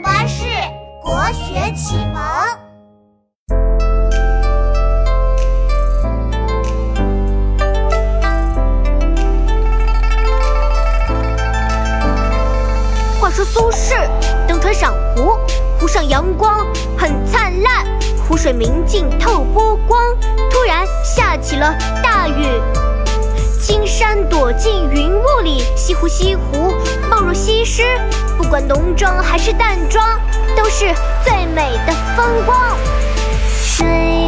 巴士国学启蒙。话说苏轼登船赏湖，湖上阳光很灿烂，湖水明净透波光。突然下起了大雨，青山躲进云雾里，西湖西湖貌若西施。不管浓妆还是淡妆，都是最美的风光。水